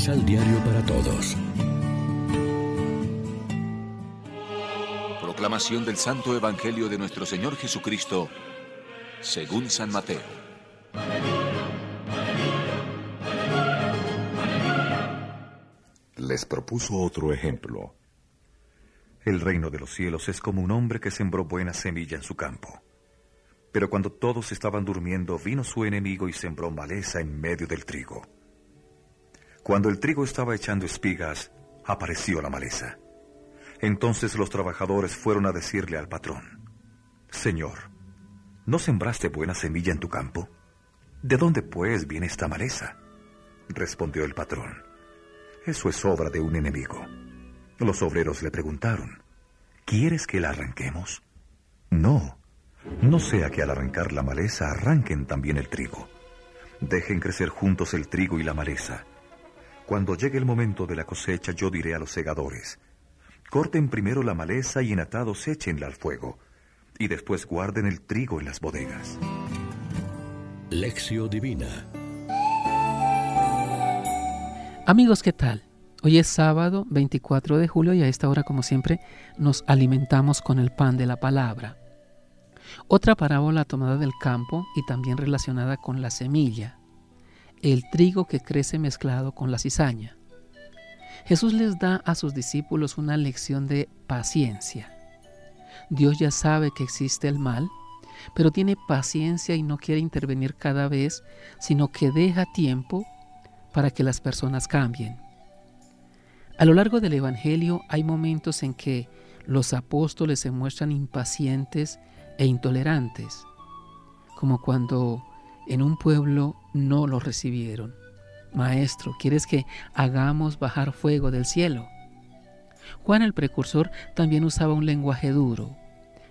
Misal Diario para Todos. Proclamación del Santo Evangelio de nuestro Señor Jesucristo, según San Mateo. Les propuso otro ejemplo. El reino de los cielos es como un hombre que sembró buena semilla en su campo. Pero cuando todos estaban durmiendo, vino su enemigo y sembró maleza en medio del trigo. Cuando el trigo estaba echando espigas, apareció la maleza. Entonces los trabajadores fueron a decirle al patrón, Señor, ¿no sembraste buena semilla en tu campo? ¿De dónde pues viene esta maleza? Respondió el patrón, eso es obra de un enemigo. Los obreros le preguntaron, ¿quieres que la arranquemos? No, no sea que al arrancar la maleza arranquen también el trigo. Dejen crecer juntos el trigo y la maleza cuando llegue el momento de la cosecha, yo diré a los segadores, corten primero la maleza y en atados échenla al fuego, y después guarden el trigo en las bodegas. Lección Divina Amigos, ¿qué tal? Hoy es sábado 24 de julio y a esta hora, como siempre, nos alimentamos con el pan de la palabra. Otra parábola tomada del campo y también relacionada con la semilla el trigo que crece mezclado con la cizaña. Jesús les da a sus discípulos una lección de paciencia. Dios ya sabe que existe el mal, pero tiene paciencia y no quiere intervenir cada vez, sino que deja tiempo para que las personas cambien. A lo largo del Evangelio hay momentos en que los apóstoles se muestran impacientes e intolerantes, como cuando en un pueblo no lo recibieron. Maestro, ¿quieres que hagamos bajar fuego del cielo? Juan el precursor también usaba un lenguaje duro.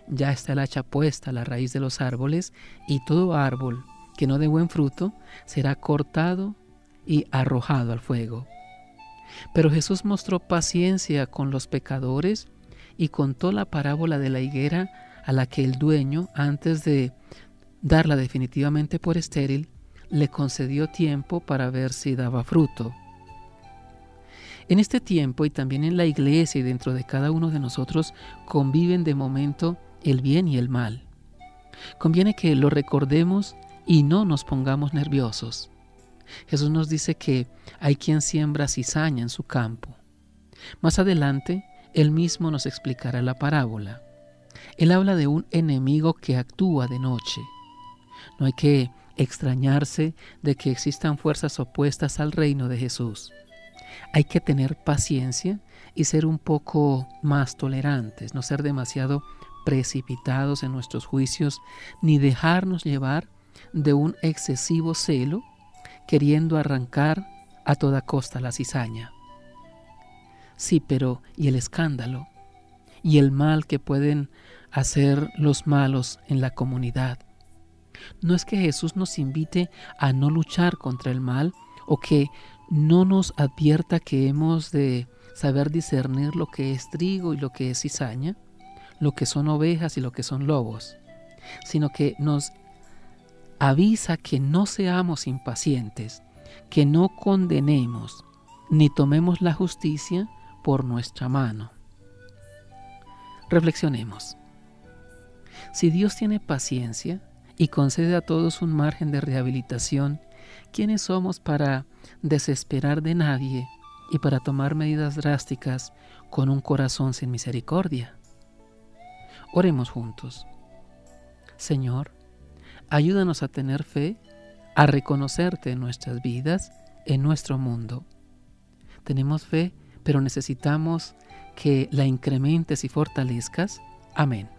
Ya está el hacha puesta a la raíz de los árboles y todo árbol que no dé buen fruto será cortado y arrojado al fuego. Pero Jesús mostró paciencia con los pecadores y contó la parábola de la higuera a la que el dueño, antes de darla definitivamente por estéril, le concedió tiempo para ver si daba fruto. En este tiempo y también en la iglesia y dentro de cada uno de nosotros conviven de momento el bien y el mal. Conviene que lo recordemos y no nos pongamos nerviosos. Jesús nos dice que hay quien siembra cizaña en su campo. Más adelante, Él mismo nos explicará la parábola. Él habla de un enemigo que actúa de noche no hay que extrañarse de que existan fuerzas opuestas al reino de Jesús. Hay que tener paciencia y ser un poco más tolerantes, no ser demasiado precipitados en nuestros juicios, ni dejarnos llevar de un excesivo celo, queriendo arrancar a toda costa la cizaña. Sí, pero ¿y el escándalo? ¿Y el mal que pueden hacer los malos en la comunidad? No es que Jesús nos invite a no luchar contra el mal o que no nos advierta que hemos de saber discernir lo que es trigo y lo que es cizaña, lo que son ovejas y lo que son lobos, sino que nos avisa que no seamos impacientes, que no condenemos, ni tomemos la justicia por nuestra mano. Reflexionemos. Si Dios tiene paciencia, y concede a todos un margen de rehabilitación, ¿quiénes somos para desesperar de nadie y para tomar medidas drásticas con un corazón sin misericordia? Oremos juntos. Señor, ayúdanos a tener fe, a reconocerte en nuestras vidas, en nuestro mundo. Tenemos fe, pero necesitamos que la incrementes y fortalezcas. Amén.